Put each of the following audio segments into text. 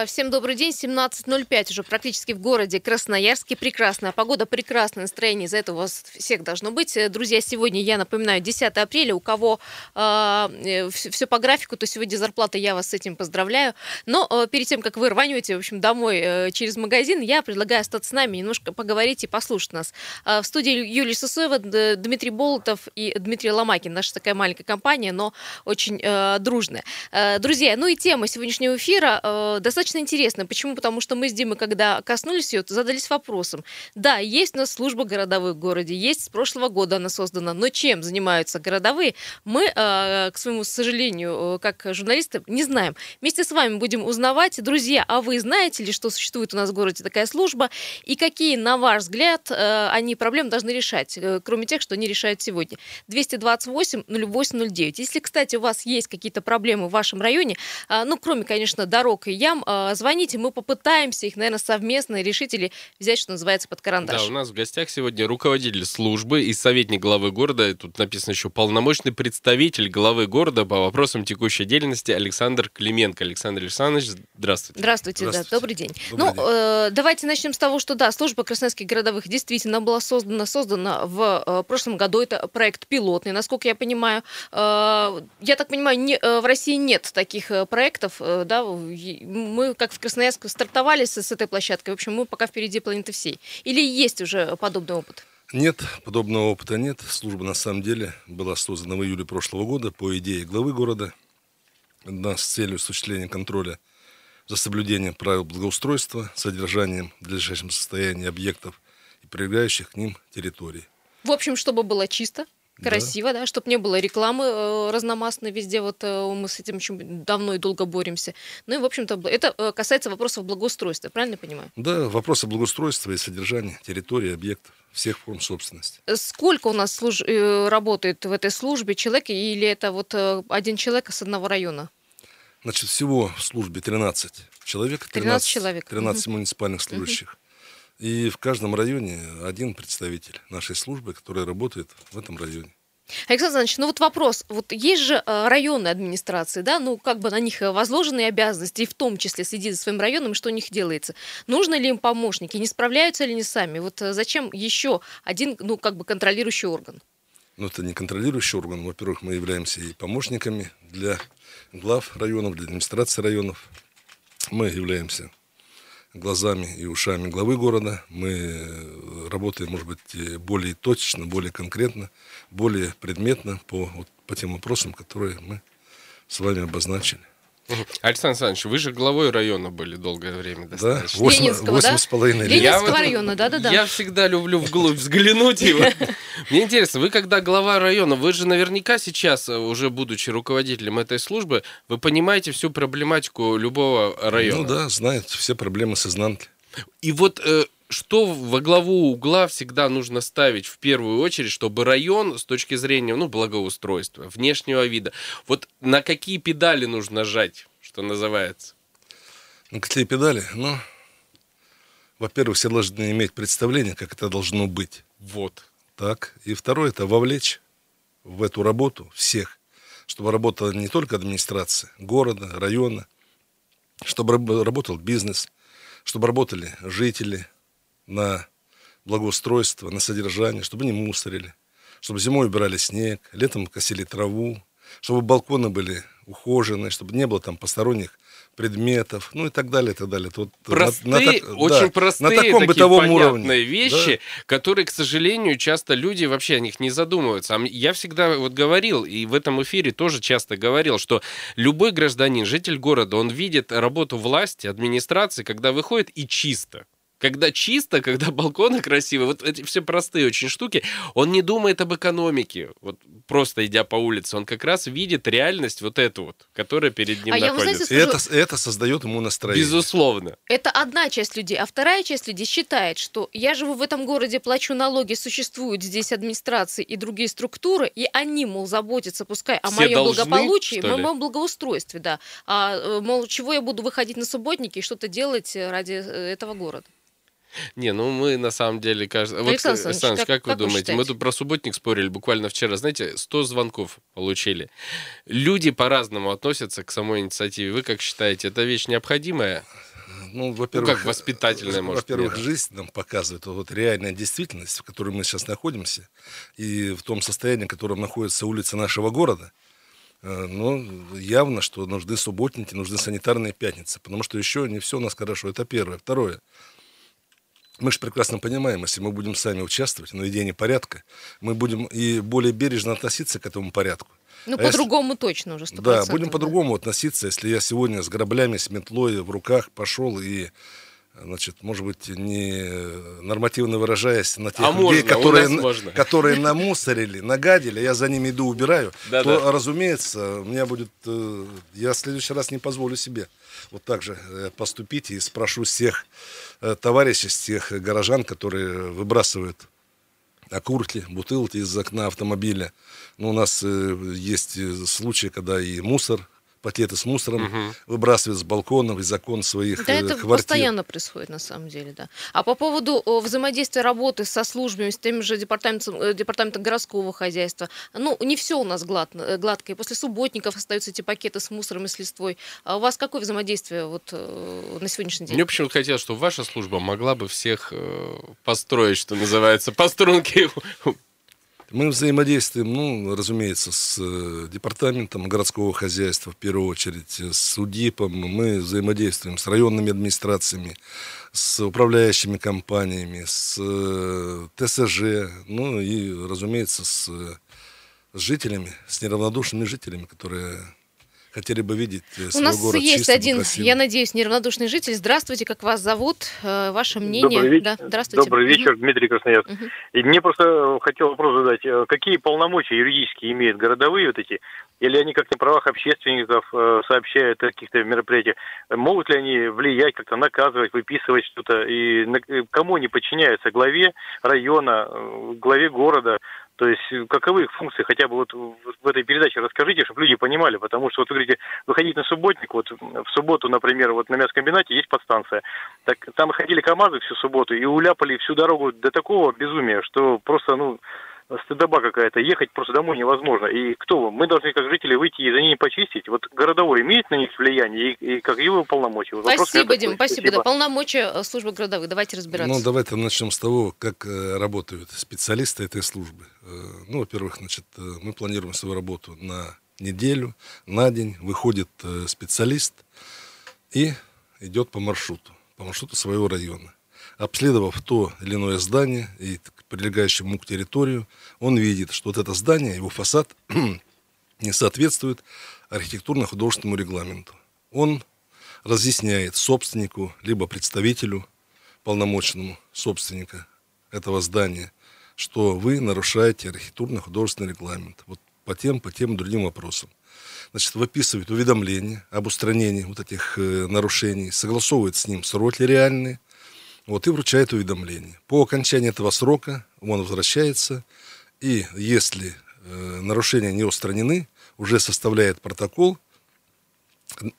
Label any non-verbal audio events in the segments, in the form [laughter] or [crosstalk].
Э, всем добрый день. 17.05 уже практически в городе Красноярске. Прекрасная погода, прекрасное настроение. За это у вас всех должно быть. Э, друзья, сегодня, я напоминаю, 10 апреля. У кого э, все по графику, то сегодня зарплата. Я вас с этим поздравляю. Но э, перед тем, как вы рванете, в общем, домой э, через магазин, я предлагаю остаться с нами, немножко поговорить и послушать нас. Э, в студии Юлия Сусоева, Дмитрий Болотов и Дмитрий Ломакин. Наша такая маленькая компания, но очень э, дружная. Э, друзья, ну и тема сегодняшнего эфира э, достаточно интересная. Почему? Потому что мы с Димой, когда коснулись ее, задались вопросом. Да, есть у нас служба городовых в городе, есть с прошлого года она создана, но чем занимаются городовые, мы, э, к своему сожалению, э, как журналисты, не знаем. Вместе с вами будем узнавать. Друзья, а вы знаете ли, что существует у нас в городе такая служба, и какие, на ваш взгляд, э, они проблем должны решать, кроме тех, что они решают сегодня? 228 08 09. Если, кстати, у вас есть какие-то проблемы в вашем районе, ну, кроме, конечно, дорог и ям, звоните, мы попытаемся их, наверное, совместно решить или взять, что называется, под карандаш. Да, у нас в гостях сегодня руководитель службы и советник главы города, тут написано еще полномочный представитель главы города по вопросам текущей деятельности Александр Клименко. Александр Александрович, здравствуйте. Здравствуйте, здравствуйте. да, добрый день. Добрый ну, день. Э, давайте начнем с того, что да, служба красноярских городовых действительно была создана, создана в э, прошлом году. Это проект пилотный, насколько я понимаю. Э, я так понимаю, не, э, в России нет таких э, проектов, э, да, мы как в Красноярске стартовали с, с этой площадкой. В общем, мы пока впереди планеты всей. Или есть уже подобный опыт? Нет, подобного опыта нет. Служба на самом деле была создана в июле прошлого года по идее главы города да, с целью осуществления контроля за соблюдением правил благоустройства, содержанием в надлежащем состоянии объектов и прилегающих к ним территорий. В общем, чтобы было чисто, красиво, да, да чтобы не было рекламы э, разномастной везде. Вот э, мы с этим очень давно и долго боремся. Ну и, в общем-то, это э, касается вопросов благоустройства, правильно я понимаю? Да, вопросы благоустройства и содержания территории, объектов всех форм собственности. Сколько у нас служ... работает в этой службе человек, или это вот один человек с одного района? Значит, всего в службе 13 человек. 13, 13 человек. 13 угу. муниципальных служащих. Угу. И в каждом районе один представитель нашей службы, который работает в этом районе. Александр Иванович, ну вот вопрос. Вот есть же э, районные администрации, да, ну как бы на них возложены обязанности, и в том числе следить за своим районом, что у них делается. Нужно ли им помощники, не справляются ли они сами? Вот э, зачем еще один, ну как бы контролирующий орган? Ну это не контролирующий орган. Во-первых, мы являемся и помощниками для глав районов, для администрации районов. Мы являемся глазами и ушами главы города. Мы э, работаем, может быть, более точечно, более конкретно, более предметно по, вот, по тем вопросам, которые мы с вами обозначили. Александр Александрович, вы же главой района были долгое время достаточно. Да, 8, Ленинского, 8 да? с половиной лет. Ленинского района, да-да-да. Я всегда люблю вглубь взглянуть. [laughs] Мне интересно, вы когда глава района, вы же наверняка сейчас, э, уже будучи руководителем этой службы, вы понимаете всю проблематику любого района. Ну да, знаете все проблемы с изнанки. И вот э, что во главу угла всегда нужно ставить в первую очередь, чтобы район с точки зрения ну, благоустройства, внешнего вида, вот на какие педали нужно жать, что называется? На какие педали? Ну, во-первых, все должны иметь представление, как это должно быть. Вот. Так. И второе, это вовлечь в эту работу всех, чтобы работала не только администрация города, района, чтобы работал бизнес, чтобы работали жители, на благоустройство, на содержание, чтобы не мусорили, чтобы зимой убирали снег, летом косили траву, чтобы балконы были ухожены, чтобы не было там посторонних предметов, ну и так далее, и так далее. Вот простые, на, на, очень да, простые, на таком такие бытовом уровне. вещи, да? которые, к сожалению, часто люди вообще о них не задумываются. Я всегда вот говорил, и в этом эфире тоже часто говорил, что любой гражданин, житель города, он видит работу власти, администрации, когда выходит и чисто когда чисто, когда балконы красивые, вот эти все простые очень штуки, он не думает об экономике, вот просто идя по улице, он как раз видит реальность вот эту вот, которая перед ним а находится. Я, знаете, скажу, это, это создает ему настроение. Безусловно. Это одна часть людей, а вторая часть людей считает, что я живу в этом городе, плачу налоги, существуют здесь администрации и другие структуры, и они, мол, заботятся, пускай о все моем должны, благополучии, о моем благоустройстве, да. А, э, мол, чего я буду выходить на субботники и что-то делать ради э, этого города. Не, ну мы на самом деле... Каждый... Вот, Александр как, как вы как думаете? Вы мы тут про субботник спорили буквально вчера. Знаете, 100 звонков получили. Люди по-разному относятся к самой инициативе. Вы как считаете, это вещь необходимая? Ну, во-первых, ну, как воспитательная, может Во-первых, жизнь нам показывает вот реальная действительность, в которой мы сейчас находимся, и в том состоянии, в котором находится улица нашего города. Э, но явно, что нужны субботники, нужны санитарные пятницы, потому что еще не все у нас хорошо. Это первое. Второе. Мы же прекрасно понимаем, если мы будем сами участвовать в наведении порядка, мы будем и более бережно относиться к этому порядку. Ну, а по-другому если... точно уже 100%. Да, будем по-другому относиться, если я сегодня с граблями, с метлой в руках пошел и значит, может быть, не нормативно выражаясь, на тех а людей, можно, которые, можно. которые намусорили, нагадили, я за ними иду, убираю, да, то, да. разумеется, у меня будет, э, я в следующий раз не позволю себе вот так же э, поступить и спрошу всех э, товарищей, всех горожан, которые выбрасывают окурки, бутылки из окна автомобиля. Ну, у нас есть случаи, когда и мусор пакеты с мусором угу. выбрасывают с балконов и закон своих да, это квартир. постоянно происходит, на самом деле, да. А по поводу взаимодействия работы со службами, с тем же департаментом, э, департаментом городского хозяйства, ну, не все у нас гладко, э, гладко. И после субботников остаются эти пакеты с мусором и с листвой. А у вас какое взаимодействие вот э, на сегодняшний день? Мне почему-то хотелось, чтобы ваша служба могла бы всех построить, что называется, по струнке мы взаимодействуем, ну, разумеется, с э, департаментом городского хозяйства, в первую очередь, с УДИПом. Мы взаимодействуем с районными администрациями, с управляющими компаниями, с э, ТСЖ, ну и, разумеется, э, с жителями, с неравнодушными жителями, которые хотели бы видеть э, свой У нас город есть один, красивым. я надеюсь, неравнодушный житель. Здравствуйте, как вас зовут? Э, ваше мнение? Добрый, вечер. Да, здравствуйте. Добрый вечер, угу. Дмитрий Красноярск. Угу. И мне просто э, хотел вопрос задать. Какие полномочия юридические имеют городовые вот эти? Или они как-то правах общественников сообщают о каких-то мероприятиях? Могут ли они влиять, как-то наказывать, выписывать что-то? И кому они подчиняются? Главе района, главе города? То есть э, каковы их функции, хотя бы вот в этой передаче расскажите, чтобы люди понимали, потому что вот вы говорите, выходить на субботник, вот в субботу, например, вот на мясокомбинате есть подстанция, так там ходили КАМАЗы всю субботу и уляпали всю дорогу до такого безумия, что просто, ну, стыдоба какая-то, ехать просто домой невозможно. И кто вы? Мы должны, как жители, выйти и за ними почистить. Вот городовой имеет на них влияние, и, и как его полномочия? Вот спасибо, Дим, спасибо. спасибо. Да, полномочия э, службы городовых. Давайте разбираться. Ну, давайте начнем с того, как э, работают специалисты этой службы. Э, ну, во-первых, значит, мы планируем свою работу на неделю, на день. Выходит специалист и идет по маршруту, по маршруту своего района обследовав то или иное здание и прилегающую ему к территорию, он видит, что вот это здание, его фасад [clears throat] не соответствует архитектурно-художественному регламенту. Он разъясняет собственнику, либо представителю, полномочному собственника этого здания, что вы нарушаете архитектурно-художественный регламент. Вот по тем, по тем другим вопросам. Значит, выписывает уведомление об устранении вот этих э, нарушений, согласовывает с ним сроки реальные – вот, и вручает уведомление. По окончании этого срока он возвращается, и если э, нарушения не устранены, уже составляет протокол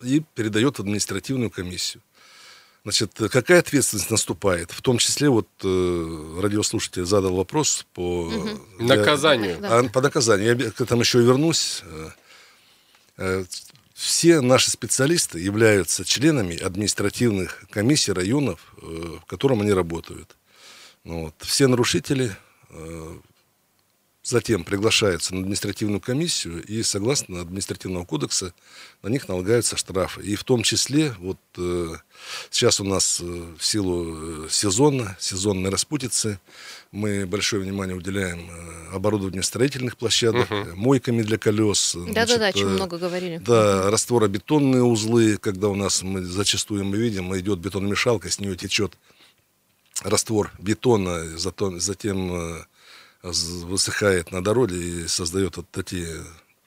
и передает в административную комиссию. Значит, какая ответственность наступает? В том числе, вот э, радиослушатель задал вопрос по... Угу. Наказанию. А, по наказанию. Я к этому еще вернусь. Все наши специалисты являются членами административных комиссий районов, э, в котором они работают. Вот. Все нарушители э, затем приглашаются на административную комиссию, и согласно административного кодекса на них налагаются штрафы. И в том числе, вот э, сейчас у нас в силу сезона, сезонной распутицы, мы большое внимание уделяем э, оборудованию строительных площадок, угу. мойками для колес. Да-да-да, о чем э, много говорили. Да, растворобетонные узлы, когда у нас мы зачастую мы видим, идет бетономешалка, с нее течет раствор бетона, затем, затем высыхает на дороге и создает вот такие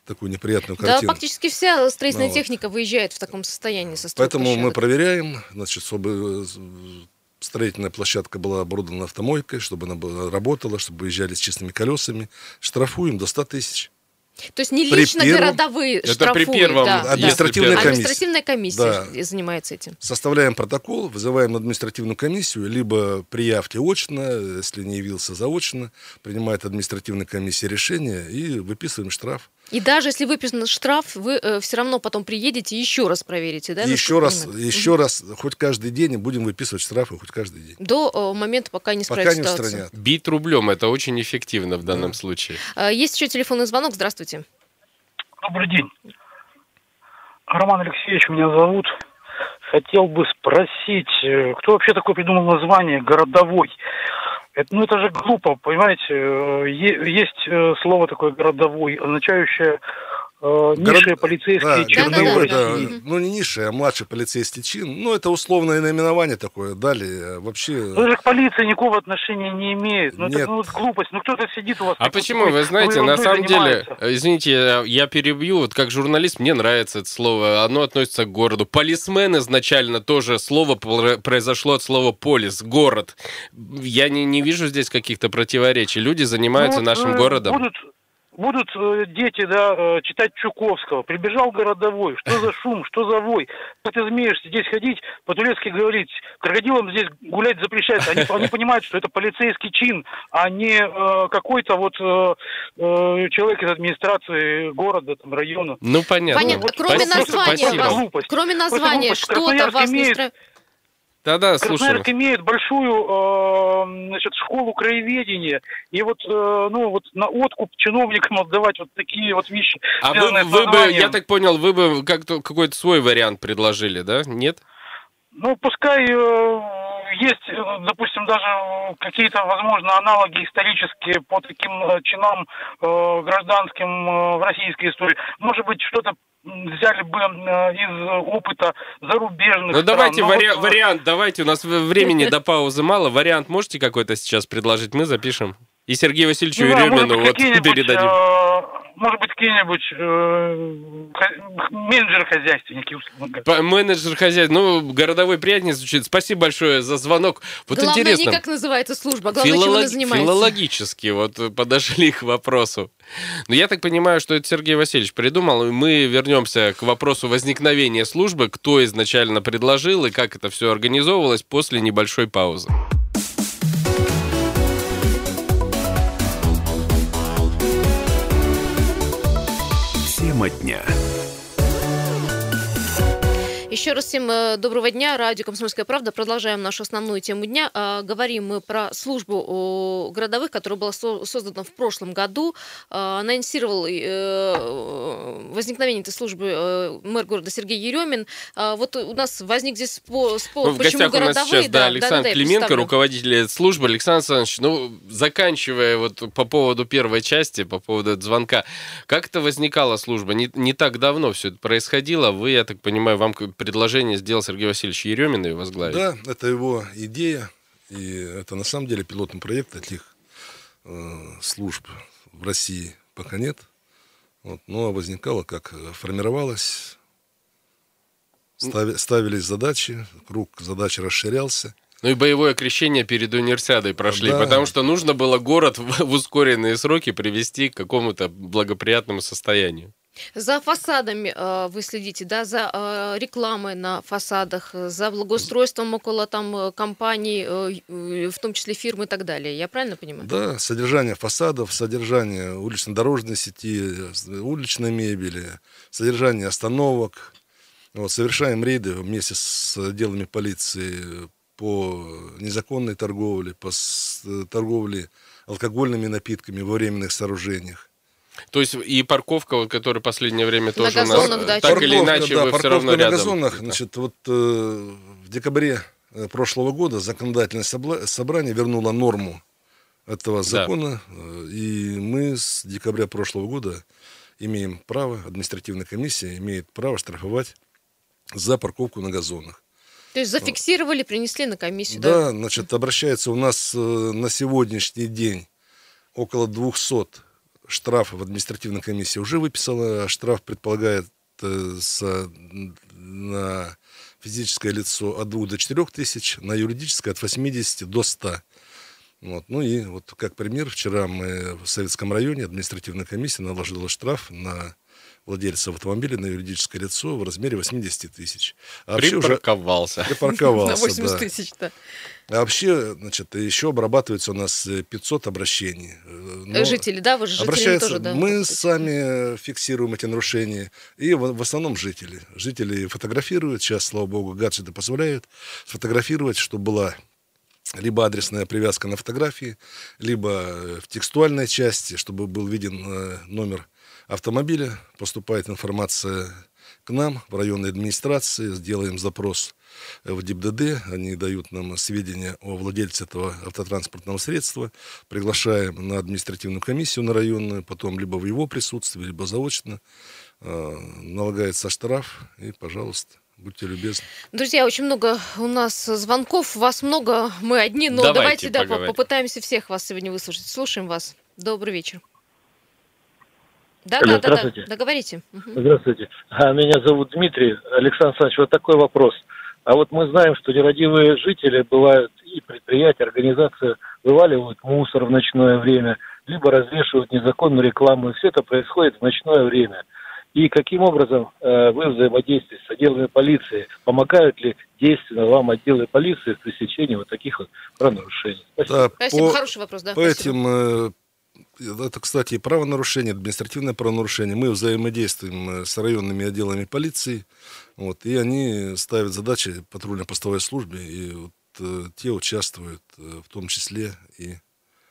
такую неприятную картину. Да, практически вся строительная ну, техника выезжает в таком состоянии со Поэтому площадок. мы проверяем, значит, чтобы строительная площадка была оборудована автомойкой, чтобы она была, работала, чтобы выезжали с чистыми колесами. Штрафуем до 100 тысяч. То есть не лично при первом, городовые это штрафуют. при первом. Да, административная, да. комиссия. административная комиссия да. занимается этим. Составляем протокол, вызываем административную комиссию, либо при явке очно, если не явился заочно, принимает административная комиссия решение и выписываем штраф. И даже если выписан штраф, вы э, все равно потом приедете и еще раз проверите, да? Еще раз, еще угу. раз, хоть каждый день будем выписывать штрафы, хоть каждый день. До э, момента, пока не пока не устранят. Бить рублем это очень эффективно в данном да. случае. А, есть еще телефонный звонок. Здравствуйте. Добрый день. Роман Алексеевич меня зовут. Хотел бы спросить, э, кто вообще такое придумал название «городовой»? Это, ну это же глупо, понимаете? Э, есть э, слово такое городовой, означающее э, низшие полицейские да, чины. Да, да, да, да. Ну, не низшие, а младший полицейский чин. Ну, это условное наименование такое дали. А вообще... Ну, это же к полиции никакого отношения не имеет. Ну, Нет. это ну, глупость. Ну, кто-то сидит у вас... А почему? Вы знаете, на самом деле, извините, я, я перебью. Вот как журналист, мне нравится это слово. Оно относится к городу. Полисмен изначально тоже слово произошло от слова полис, город. Я не, не вижу здесь каких-то противоречий. Люди занимаются ну, нашим городом. Будут будут э, дети да, э, читать Чуковского. Прибежал городовой. Что за шум, что за вой? Как ты смеешься здесь ходить, по-турецки говорить, крокодилам здесь гулять запрещается. Они, они понимают, что это полицейский чин, а не э, какой-то вот э, э, человек из администрации города, там, района. Ну, понятно. Понятно. Вот, кроме названия, вас, кроме названия, что-то вас не устраивает? Да-да, слушаю. имеет большую э, значит, школу краеведения, и вот, э, ну, вот на откуп чиновникам отдавать вот такие вот вещи. А вы, вы бы, я так понял, вы бы как-то какой-то свой вариант предложили, да? Нет? Ну, пускай э, есть, э, допустим, даже какие-то, возможно, аналоги исторические по таким э, чинам э, гражданским э, в российской истории. Может быть, что-то взяли бы э, из опыта зарубежных. Ну давайте стран. вари- вот... вариант, давайте, у нас времени [laughs] до паузы мало. Вариант можете какой-то сейчас предложить? Мы запишем. И Сергею Васильевичу ну, Еремину вот передадим. Может быть, какие-нибудь э, менеджеры-хозяйственники. Менеджер хозяйств. Ну, городовой приятнее звучит. Спасибо большое за звонок. Вот главное интересно. не как называется служба, главное, Филолог... чем она занимается. Филологически вот подошли к вопросу. Но я так понимаю, что это Сергей Васильевич придумал. Мы вернемся к вопросу возникновения службы, кто изначально предложил и как это все организовывалось после небольшой паузы. Тема дня. Еще раз всем э, доброго дня. Радио «Комсомольская правда». Продолжаем нашу основную тему дня. А, говорим мы про службу городовых, которая была создана в прошлом году. А, анонсировал э, возникновение этой службы э, мэр города Сергей Еремин. А, вот у нас возник здесь спор, ну, в почему городовые. У нас сейчас, да, да Александр да, да, Клименко, руководитель службы. Александр Александрович, ну, заканчивая вот по поводу первой части, по поводу звонка, как это возникала служба? Не, не так давно все это происходило. Вы, я так понимаю, вам предложение сделал Сергей Васильевич Еремин ее возглавить. Да, это его идея. И это на самом деле пилотный проект таких э, служб в России пока нет. Вот, но возникало, как формировалось, стави, ставились задачи, круг задач расширялся. Ну и боевое крещение перед универсиадой прошли, да. потому что нужно было город в ускоренные сроки привести к какому-то благоприятному состоянию. За фасадами э, вы следите, да, за э, рекламой на фасадах, за благоустройством около там э, компаний, э, э, в том числе фирм и так далее. Я правильно понимаю? Да, содержание фасадов, содержание улично-дорожной сети, уличной мебели, содержание остановок. Вот, совершаем рейды вместе с отделами полиции по незаконной торговле, по торговле алкогольными напитками во временных сооружениях. То есть и парковка, вот, которая в последнее время тоже у нас, да, так парковка, или иначе, да, вы все равно рядом. на газонах, значит, вот э, в декабре э, прошлого года законодательное собрание вернуло норму этого закона, да. Э, и мы с декабря прошлого года имеем право, административная комиссия имеет право штрафовать за парковку на газонах. То есть зафиксировали, принесли на комиссию, да? Да, значит, обращается у нас э, на сегодняшний день около 200 штраф в административной комиссии уже выписала. Штраф предполагает э, с, на физическое лицо от 2 до 4 тысяч, на юридическое от 80 до 100. Вот. Ну и вот как пример, вчера мы в Советском районе административная комиссия наложила штраф на владельцев автомобиля на юридическое лицо в размере 80 тысяч. А припарковался. Уже... Припарковался, [laughs] На 80 тысяч, да. А вообще, значит, еще обрабатывается у нас 500 обращений. Но жители, да? Вы же жители тоже, да? Мы сами фиксируем эти нарушения. И в, в основном жители. Жители фотографируют. Сейчас, слава богу, гаджеты позволяют сфотографировать, чтобы была либо адресная привязка на фотографии, либо в текстуальной части, чтобы был виден э, номер автомобиля, поступает информация к нам в районной администрации, сделаем запрос в ДИПДД, они дают нам сведения о владельце этого автотранспортного средства, приглашаем на административную комиссию на районную, потом либо в его присутствии, либо заочно, э, налагается штраф, и, пожалуйста, Будьте любезны. Друзья, очень много у нас звонков. Вас много, мы одни, но давайте, давайте да, попытаемся всех вас сегодня выслушать. Слушаем вас. Добрый вечер. Да, Алло, да, да, да, договорите. Здравствуйте. А, меня зовут Дмитрий. Александр Александрович, вот такой вопрос. А вот мы знаем, что нерадивые жители бывают и предприятия, организации вываливают мусор в ночное время, либо развешивают незаконную рекламу. И все это происходит в ночное время. И каким образом э, вы взаимодействуете с отделами полиции? Помогают ли действенно вам отделы полиции в пресечении вот таких вот правонарушений? Спасибо. Да, Спасибо. По, Хороший вопрос, да. По спасибо. этим э, это, кстати, правонарушение, административное правонарушение. Мы взаимодействуем э, с районными отделами полиции, вот, и они ставят задачи патрульно-постовой службе, и вот, э, те участвуют э, в том числе и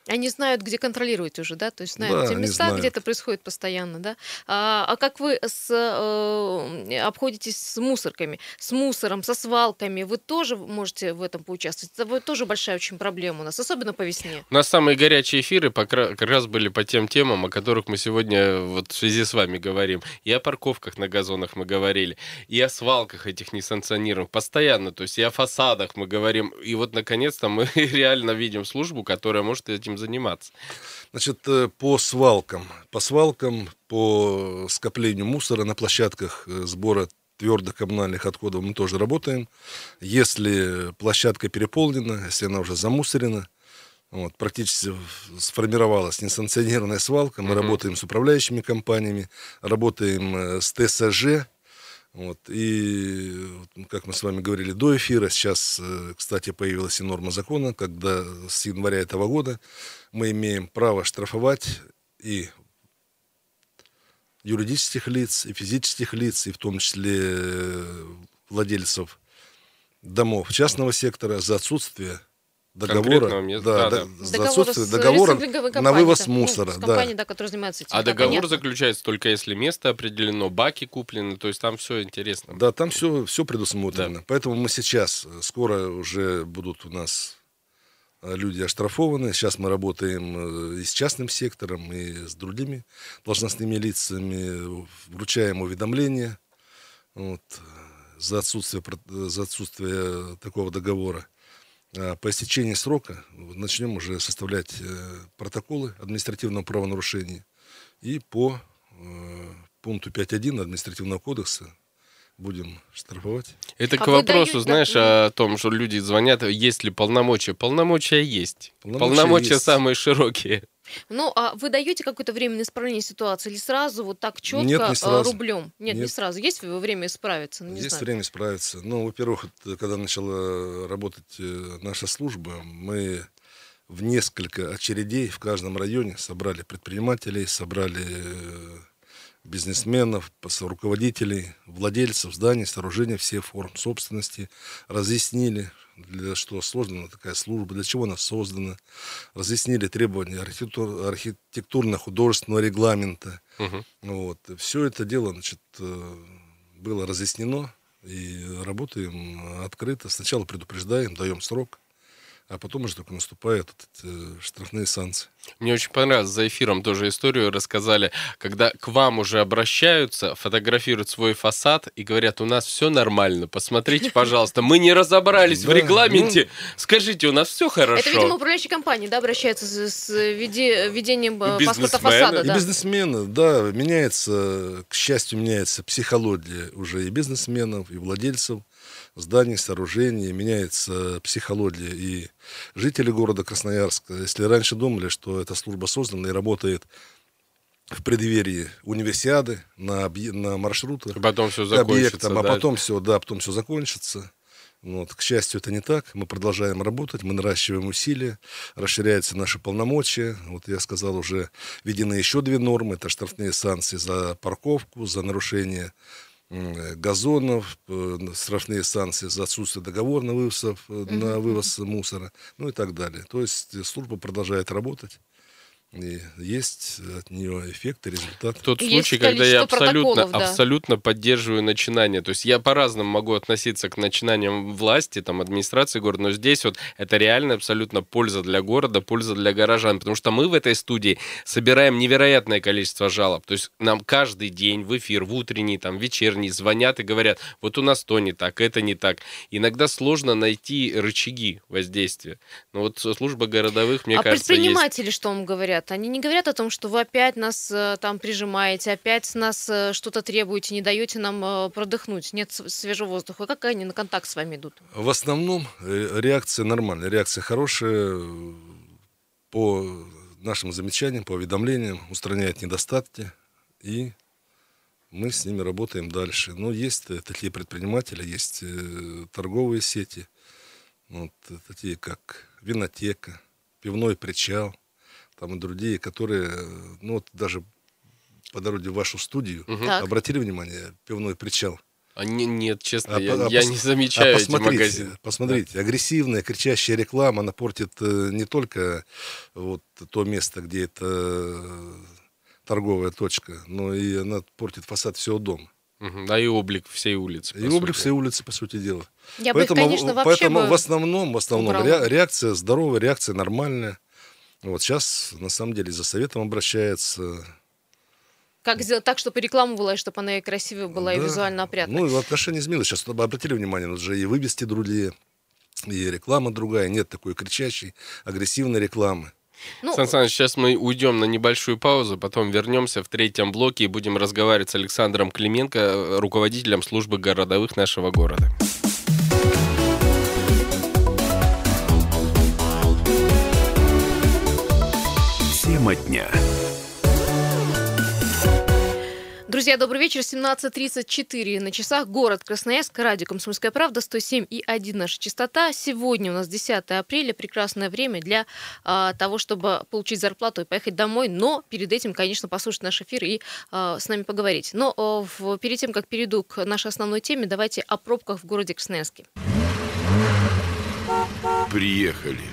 они знают, где контролировать уже, да? То есть знают да, те места, где это происходит постоянно, да? А, а как вы с, э, обходитесь с мусорками, с мусором, со свалками? Вы тоже можете в этом поучаствовать? Это тоже большая очень проблема у нас, особенно по весне. У нас самые горячие эфиры как раз были по тем темам, о которых мы сегодня вот в связи с вами говорим. И о парковках на газонах мы говорили, и о свалках этих несанкционированных постоянно, то есть и о фасадах мы говорим. И вот, наконец-то, мы [laughs] реально видим службу, которая может этим этим заниматься? Значит, э, по свалкам. По свалкам, по скоплению мусора на площадках э, сбора твердых коммунальных отходов мы тоже работаем. Если площадка переполнена, если она уже замусорена, вот, практически сформировалась несанкционированная свалка. Мы uh-huh. работаем с управляющими компаниями, работаем э, с ТСЖ, вот, и, как мы с вами говорили до эфира, сейчас, э, кстати, появилась и норма закона, когда с января этого года мы имеем право штрафовать и юридических лиц, и физических лиц, и в том числе э, владельцев домов частного сектора за отсутствие договора, места, да, да, да. за отсутствие договора на вывоз ну, мусора. Ну, компания, да. да, которая занимается этим. А договор понятно. заключается только если место определено, баки куплены, то есть там все интересно. Да, там все, все предусмотрено. Да. Поэтому мы сейчас, э, скоро уже будут у нас э, люди оштрафованы. Сейчас мы работаем э, и с частным сектором, и с другими должностными лицами, вручаем уведомления вот, за, отсутствие, за отсутствие такого договора. А по истечении срока начнем уже составлять э, протоколы административного правонарушения. И по э, пункту 5.1 административного кодекса будем штрафовать. Это а к вопросу, даете, знаешь, да? о том, что люди звонят, есть ли полномочия. Полномочия есть. Полномочия, полномочия есть. самые широкие. Ну, а вы даете какое-то время на исправление ситуации или сразу вот так четко Нет, не сразу. рублем? Нет, Нет, не сразу. Есть время исправиться? Ну, Есть знаю. время исправиться. Ну, во-первых, когда начала работать э, наша служба, мы в несколько очередей в каждом районе собрали предпринимателей, собрали э, бизнесменов, руководителей, владельцев зданий, сооружений всех форм собственности, разъяснили, для что создана такая служба, для чего она создана, разъяснили требования архитектур, архитектурно-художественного регламента. Угу. Вот. Все это дело значит, э, было разъяснено, и работаем открыто. Сначала предупреждаем, даем срок, а потом уже только наступают эти э, штрафные санкции. Мне очень понравилось, за эфиром тоже историю рассказали, когда к вам уже обращаются, фотографируют свой фасад и говорят, у нас все нормально, посмотрите, пожалуйста, мы не разобрались в регламенте, ну, скажите, у нас все хорошо. Это, видимо, управляющие компании, да, обращаются с введением э, паспорта фасада. И бизнесмены, да, меняется, к счастью, меняется психология уже и бизнесменов, и владельцев зданий, сооружений, меняется психология и жители города Красноярска. Если раньше думали, что эта служба создана и работает в преддверии универсиады на, на маршрутах. Потом все закончится. Объектам, а потом все, да, потом все закончится. Вот. К счастью, это не так. Мы продолжаем работать, мы наращиваем усилия, расширяются наши полномочия. Вот я сказал, уже введены еще две нормы. Это штрафные санкции за парковку, за нарушение газонов, э, штрафные санкции за отсутствие договора на вывоз, на вывоз мусора, ну и так далее. То есть служба продолжает работать. И есть от нее эффект и результат. Тот и случай, когда я абсолютно, да. абсолютно поддерживаю начинание. То есть я по-разному могу относиться к начинаниям власти, там, администрации города, но здесь вот это реально абсолютно польза для города, польза для горожан. Потому что мы в этой студии собираем невероятное количество жалоб. То есть нам каждый день в эфир, в утренний, там, вечерний звонят и говорят, вот у нас то не так, это не так. Иногда сложно найти рычаги воздействия. Но вот служба городовых, мне а кажется, есть. А предприниматели что вам говорят? Говорят? Они не говорят о том, что вы опять нас э, там прижимаете, опять нас э, что-то требуете, не даете нам э, продохнуть, нет свежего воздуха. Как они на контакт с вами идут? В основном реакция нормальная, реакция хорошая. По нашим замечаниям, по уведомлениям устраняет недостатки. И мы с ними работаем дальше. Но есть такие предприниматели, есть торговые сети, вот, такие как винотека, пивной причал – там и другие, которые, ну вот даже по дороге в вашу студию, угу. обратили внимание, пивной причал. А не, нет, честно, а, я, а, я не замечаю а эти магазины. Посмотрите, да. агрессивная, кричащая реклама, она портит э, не только вот то место, где это э, торговая точка, но и она портит фасад всего дома. Угу, да и облик всей улицы. И облик всей улицы, по сути дела. Я поэтому, бы, конечно, вообще поэтому бы в основном, в основном убрала. реакция здоровая, реакция нормальная. Вот сейчас, на самом деле, за советом обращается как сделать так, чтобы реклама была, и чтобы она и красивая была, да. и визуально опрятная. Ну, и в отношении изменилось. Сейчас обратили внимание, уже и вывести другие, и реклама другая. Нет такой кричащей, агрессивной рекламы. Ну, Сан Саныч, сейчас мы уйдем на небольшую паузу, потом вернемся в третьем блоке и будем разговаривать с Александром Клименко, руководителем службы городовых нашего города. Тема дня. Друзья, добрый вечер. 17.34 на часах. Город Красноярск. Радио «Комсомольская правда». 107 и 1 наша частота. Сегодня у нас 10 апреля. Прекрасное время для а, того, чтобы получить зарплату и поехать домой. Но перед этим, конечно, послушать наш эфир и а, с нами поговорить. Но а, в, перед тем, как перейду к нашей основной теме, давайте о пробках в городе Красноярске. Приехали.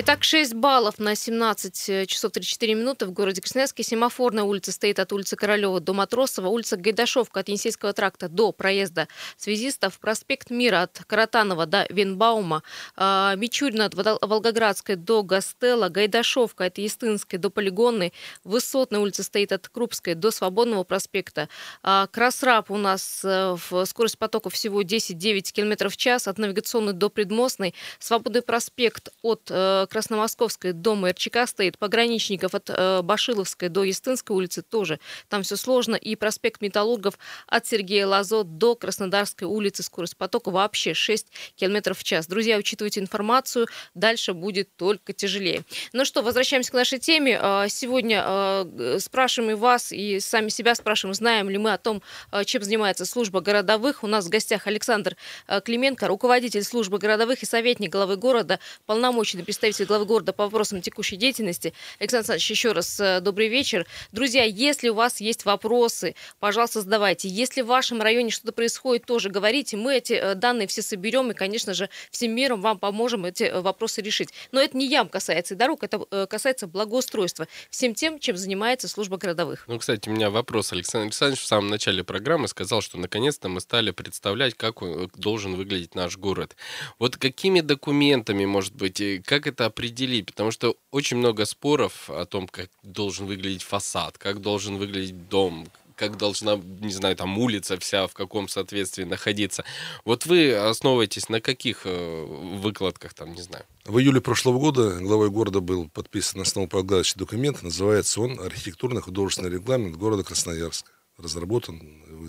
Итак, 6 баллов на 17 э, часов 34 минуты в городе Красноярске. Семафор на улице стоит от улицы Королева до Матросова, улица Гайдашовка от Енисейского тракта до проезда связистов, проспект Мира от Каратанова до Венбаума, а, Мичурина от Волгоградской до Гастела, Гайдашовка от Естинской до Полигонной, Высотная улица стоит от Крупской до Свободного проспекта, а, Красраб у нас э, в скорость потока всего 10-9 км в час, от Навигационной до Предмостной, Свободный проспект от э, Красномосковской до МРЧК стоит, пограничников от э, Башиловской до Естинской улицы тоже. Там все сложно. И проспект Металлургов от Сергея Лазо до Краснодарской улицы. Скорость потока вообще 6 км в час. Друзья, учитывайте информацию. Дальше будет только тяжелее. Ну что, возвращаемся к нашей теме. Э, сегодня э, спрашиваем и вас, и сами себя спрашиваем, знаем ли мы о том, чем занимается служба городовых. У нас в гостях Александр Клименко, руководитель службы городовых и советник главы города, полномоченный представитель заместитель главы города по вопросам текущей деятельности. Александр Александрович, еще раз э, добрый вечер. Друзья, если у вас есть вопросы, пожалуйста, задавайте. Если в вашем районе что-то происходит, тоже говорите. Мы эти э, данные все соберем и, конечно же, всем миром вам поможем эти э, вопросы решить. Но это не ям касается дорог, это касается благоустройства. Всем тем, чем занимается служба городовых. Ну, кстати, у меня вопрос. Александр Александрович в самом начале программы сказал, что наконец-то мы стали представлять, как должен выглядеть наш город. Вот какими документами, может быть, как это определить? Потому что очень много споров о том, как должен выглядеть фасад, как должен выглядеть дом, как должна, не знаю, там улица вся в каком соответствии находиться. Вот вы основываетесь на каких э, выкладках там, не знаю? В июле прошлого года главой города был подписан основополагающий документ, называется он «Архитектурно-художественный регламент города Красноярска». Разработан,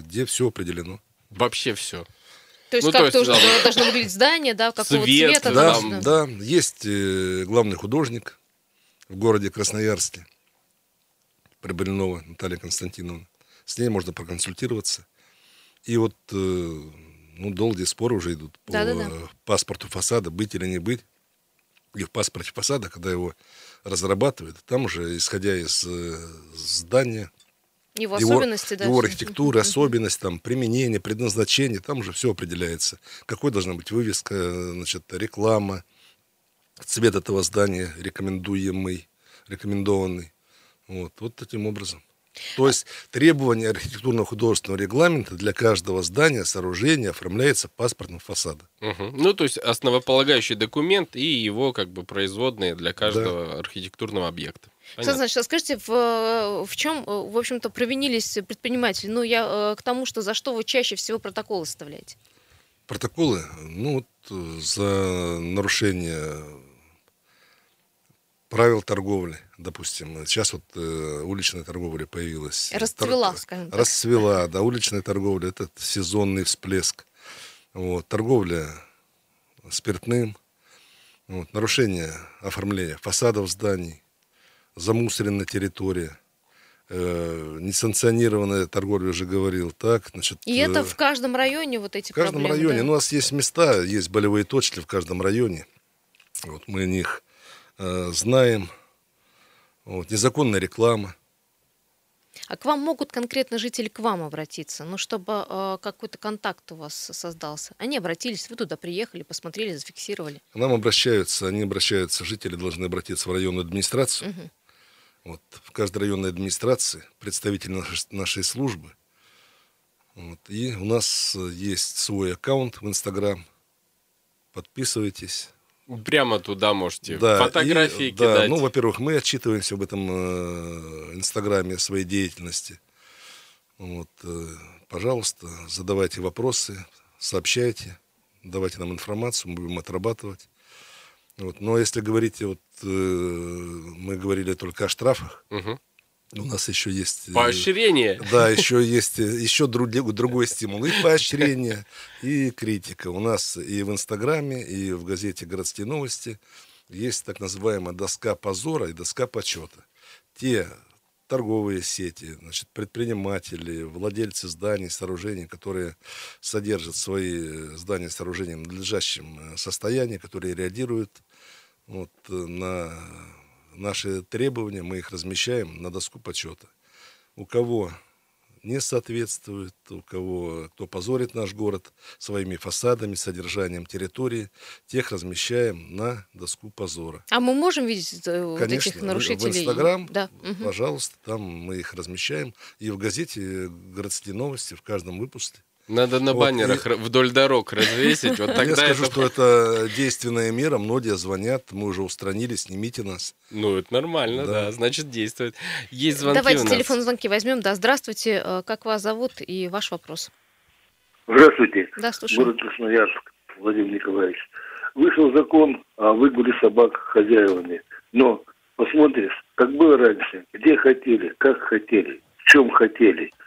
где все определено. Вообще все. То есть ну, как то есть, должно, да, [laughs] должно выглядеть здание, да, какого Свет, цвета? Да, должно... да, есть э, главный художник в городе Красноярске. Прибыльнова Наталья Константиновна. С ней можно проконсультироваться. И вот э, ну, долгие споры уже идут по да, да, да. паспорту фасада, быть или не быть. И в паспорте фасада, когда его разрабатывают, там уже, исходя из э, здания, его, его особенности, да. Его архитектуры, особенность, там, применение, предназначение, там уже все определяется. Какой должна быть вывеска, значит, реклама, цвет этого здания рекомендуемый, рекомендованный. Вот, вот таким образом. То есть требования архитектурно-художественного регламента для каждого здания, сооружения оформляется паспортным фасадом. Угу. Ну, то есть основополагающий документ и его как бы производные для каждого да. архитектурного объекта. Понятно. Что значит, а скажите, в, в чем, в общем-то, провинились предприниматели? Ну, я э, к тому, что за что вы чаще всего протоколы составляете? Протоколы? Ну, вот э, за нарушение правил торговли, допустим. Сейчас вот э, уличная торговля появилась. Расцвела, Тор... скажем так. Расцвела, да. Уличная торговля – это сезонный всплеск. Вот. Торговля спиртным, вот. нарушение оформления фасадов зданий, замусоренная территория – э, несанкционированная торговля, уже говорил, так, значит... И это э, в каждом районе вот эти В каждом проблемы, районе. Да? Ну, у нас есть места, есть болевые точки в каждом районе. Вот мы о них Э, знаем. Вот, незаконная реклама. А к вам могут конкретно жители к вам обратиться, ну, чтобы э, какой-то контакт у вас создался? Они обратились, вы туда приехали, посмотрели, зафиксировали. К нам обращаются, они обращаются, жители должны обратиться в районную администрацию. Угу. Вот, в каждой районной администрации представитель нашей, нашей службы. Вот, и у нас есть свой аккаунт в Инстаграм. Подписывайтесь Прямо туда можете да, фотографии и, кидать. Да, ну, во-первых, мы отчитываемся об этом э, Инстаграме своей деятельности. Вот, э, пожалуйста, задавайте вопросы, сообщайте, давайте нам информацию, мы будем отрабатывать. Вот, но если говорить, вот э, мы говорили только о штрафах, угу. У нас еще есть... Э, поощрение. Да, еще есть э, еще друг, другой стимул. И поощрение, и критика. У нас и в Инстаграме, и в газете «Городские новости» есть так называемая доска позора и доска почета. Те торговые сети, значит, предприниматели, владельцы зданий, сооружений, которые содержат свои э, здания, сооружения в надлежащем состоянии, которые реагируют вот, на наши требования, мы их размещаем на доску почета. У кого не соответствует, у кого, кто позорит наш город своими фасадами, содержанием территории, тех размещаем на доску позора. А мы можем видеть э, Конечно, вот этих нарушителей? в Инстаграм, да. пожалуйста, там мы их размещаем. И в газете «Городские новости» в каждом выпуске надо на вот, баннерах и... вдоль дорог развесить. Вот [laughs] тогда Я скажу, [laughs] это... что это действенная мера. Многие звонят, мы уже устранили, снимите нас. Ну, это нормально, да, да значит, действует. Есть звонки Давайте телефон звонки возьмем. Да, здравствуйте. Э, как вас зовут и ваш вопрос? Здравствуйте. Да, слушаю. Город Красноярск, Владимир Николаевич. Вышел закон о выгуле собак хозяевами. Но посмотришь, как было раньше, где хотели, как хотели, в чем хотели –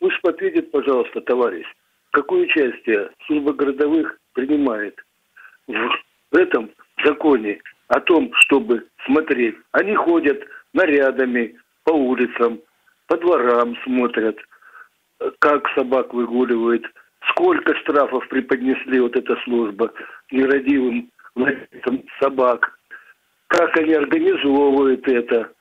Пусть ответит, пожалуйста, товарищ, какое участие служба городовых принимает в этом законе о том, чтобы смотреть. Они ходят нарядами по улицам, по дворам смотрят, как собак выгуливают, сколько штрафов преподнесли вот эта служба нерадивым владельцам собак, как они организовывают это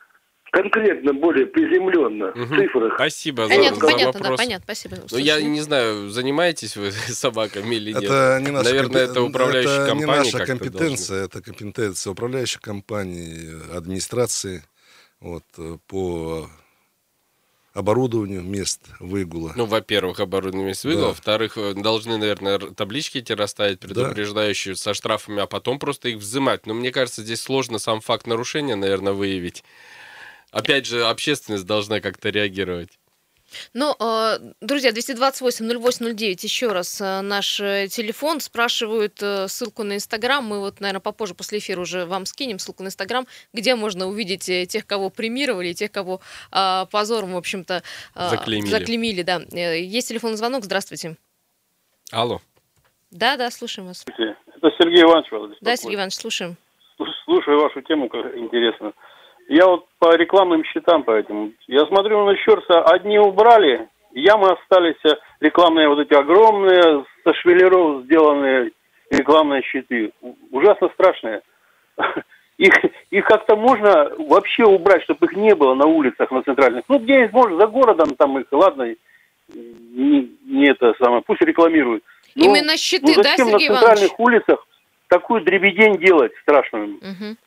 конкретно, более приземленно, угу. в цифрах. Спасибо за, понятно, за понятно, вопрос. Да, понятно, спасибо. Ну, я не знаю, занимаетесь вы [laughs] собаками или нет. Это не наша Наверное, компи... это управляющая это компания. Это не наша компетенция, это компетенция управляющей компании, администрации вот, по оборудованию мест выгула. Ну, во-первых, оборудование мест выгула, да. во-вторых, э, должны, наверное, таблички эти расставить, предупреждающие да. со штрафами, а потом просто их взимать. Но мне кажется, здесь сложно сам факт нарушения, наверное, выявить. Опять же, общественность должна как-то реагировать. Ну, э, друзья, 228-08-09, еще раз э, наш э, телефон. Спрашивают ссылку на Инстаграм. Мы вот, наверное, попозже после эфира уже вам скинем ссылку на Инстаграм, где можно увидеть тех, кого премировали, тех, кого позором, в общем-то, заклеймили. заклеймили. Да. Есть телефонный звонок. Здравствуйте. Алло. Да, да, слушаем вас. Это Сергей Иванович. Да, Сергей Иванович, слушаем. Слушаю вашу тему, как интересно. Я вот по рекламным счетам поэтому. Я смотрю на Щерса, одни убрали, ямы остались э, рекламные вот эти огромные, со швеллеров сделанные рекламные щиты. Ужасно страшные. [laughs] Их, их как-то можно вообще убрать, чтобы их не было на улицах, на центральных. Ну, где-нибудь, может, за городом там их, ладно, не, не это самое, пусть рекламируют. Но, Именно щиты, ну, зачем да, Сергей на центральных Иванович? улицах такую дребедень делать страшную? Угу.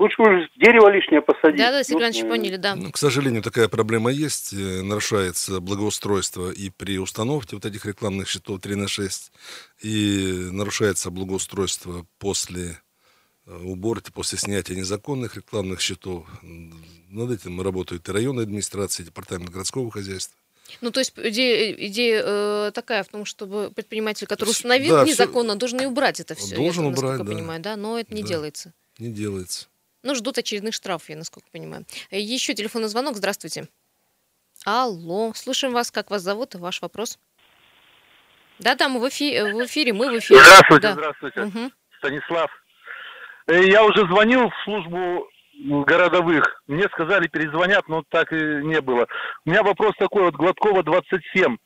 Лучше уже дерево лишнее посадить. Да, да, Сергей Иванович, ну, поняли, да. Ну, к сожалению, такая проблема есть. Э, нарушается благоустройство и при установке вот этих рекламных щитов 3 на 6, и нарушается благоустройство после э, уборки, после снятия незаконных рекламных счетов. Над этим работают и районная администрация, и департамент городского хозяйства. Ну, то есть идея, идея э, такая в том, чтобы предприниматель, который установил да, незаконно, все... должен и убрать это все. Должен я, убрать, да. понимаю, да, но это не да. делается. Не делается. Ну, ждут очередных штрафов, я насколько понимаю. Еще телефонный звонок. Здравствуйте. Алло, слушаем вас. Как вас зовут? Ваш вопрос. Да-да, мы в эфире, в эфире, мы в эфире. Здравствуйте, да. здравствуйте. Угу. Станислав. Э, я уже звонил в службу городовых. Мне сказали, перезвонят, но так и не было. У меня вопрос такой, вот Гладкова 27.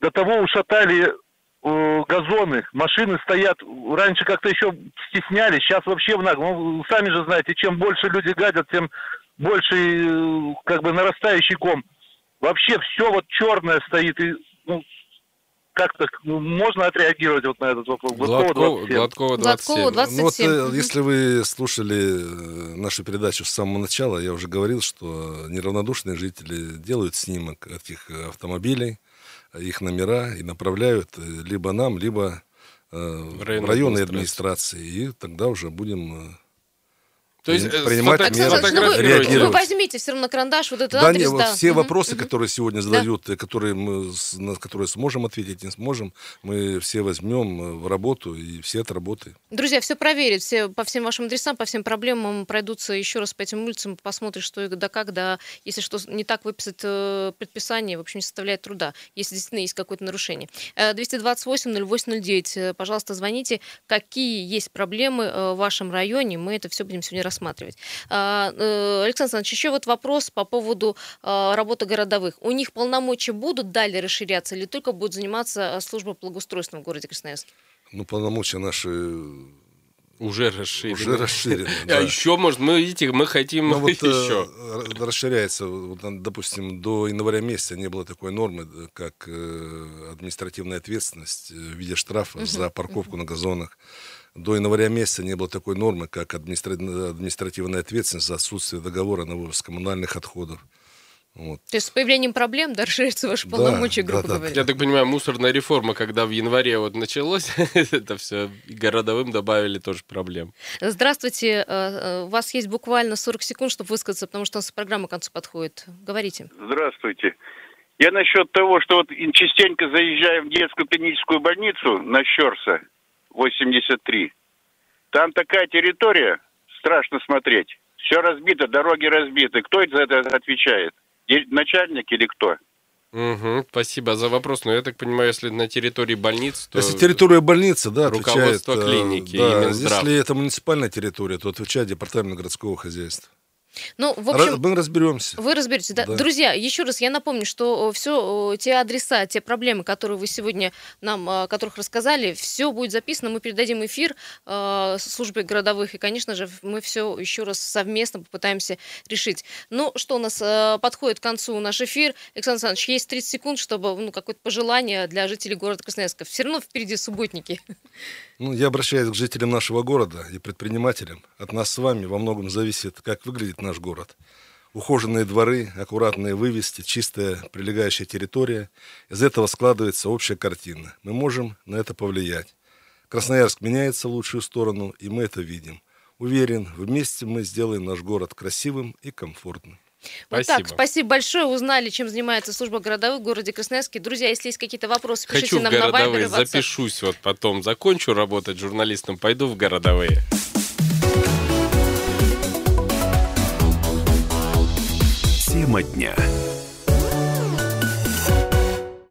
До того ушатали газоны, машины стоят, раньше как-то еще стеснялись, сейчас вообще в нагло. Ну, сами же знаете, чем больше люди гадят, тем больше э, как бы нарастающий ком. Вообще все вот черное стоит, и ну, как-то ну, можно отреагировать вот на этот вопрос? Гладкова, Гладкова 27. Гладкова 27. Ну, вот, э, если вы слушали э, нашу передачу с самого начала, я уже говорил, что неравнодушные жители делают снимок этих автомобилей, их номера и направляют э, либо нам, либо в районной администрации. И тогда уже будем то есть принимать меры, ну, вы, вы возьмите все равно карандаш, вот этот да, адрес, не, да. Все угу, вопросы, угу. которые сегодня задают, да. которые мы, на которые сможем ответить, не сможем, мы все возьмем э, в работу и все отработаем. Друзья, все проверят, все по всем вашим адресам, по всем проблемам пройдутся еще раз по этим улицам, посмотрят, что и да как, да, если что не так выписать э, предписание, в общем, не составляет труда, если действительно есть какое-то нарушение. 228-08-09, э, пожалуйста, звоните, какие есть проблемы в вашем районе, мы это все будем сегодня рассматривать. А, э, Александр Александрович, еще вот вопрос по поводу а, работы городовых. У них полномочия будут далее расширяться или только будет заниматься а, служба благоустройства в городе Красноярск? Ну, полномочия наши уже расширены. Уже расширены, [laughs] да. А еще, может, мы, видите, мы хотим ну, вот, [laughs] еще. Э, расширяется, вот, допустим, до января месяца не было такой нормы, как э, административная ответственность в виде штрафа за парковку на газонах до января месяца не было такой нормы, как административная ответственность за отсутствие договора на вывоз коммунальных отходов. Вот. То есть с появлением проблем да, расширяются ваши да, полномочия, грубо да, говоря. Я так понимаю, мусорная реформа, когда в январе вот началось, [laughs] это все городовым добавили тоже проблем. Здравствуйте. Э, э, у вас есть буквально 40 секунд, чтобы высказаться, потому что у нас программа к концу подходит. Говорите. Здравствуйте. Я насчет того, что вот частенько заезжаем в детскую клиническую больницу на Щерса, 83. Там такая территория, страшно смотреть. Все разбито, дороги разбиты. Кто за это отвечает? Начальник или кто? Угу, спасибо за вопрос. Но я так понимаю, если на территории больницы, то... Если территория больницы, да, руководство отвечает, э, клиники да, Если это муниципальная территория, то отвечает департамент городского хозяйства. Ну, в общем, мы разберемся. Вы разберетесь, да. да. Друзья, еще раз я напомню, что все те адреса, те проблемы, которые вы сегодня нам, о которых рассказали, все будет записано. Мы передадим эфир э, службе городовых, и, конечно же, мы все еще раз совместно попытаемся решить. Ну, что у нас э, подходит к концу наш эфир. Александр Александрович, есть 30 секунд, чтобы ну, какое-то пожелание для жителей города Красноярска. Все равно впереди субботники. Ну, я обращаюсь к жителям нашего города и предпринимателям. От нас с вами во многом зависит, как выглядит наш город. Ухоженные дворы, аккуратные вывески, чистая прилегающая территория. Из этого складывается общая картина. Мы можем на это повлиять. Красноярск меняется в лучшую сторону, и мы это видим. Уверен, вместе мы сделаем наш город красивым и комфортным. Вот спасибо. так, спасибо большое. Узнали, чем занимается служба городовых в городе Красноярске. Друзья, если есть какие-то вопросы, пишите Хочу нам в городовые, на Viber, запишусь вот потом, закончу работать журналистом, пойду в городовые. Тема дня.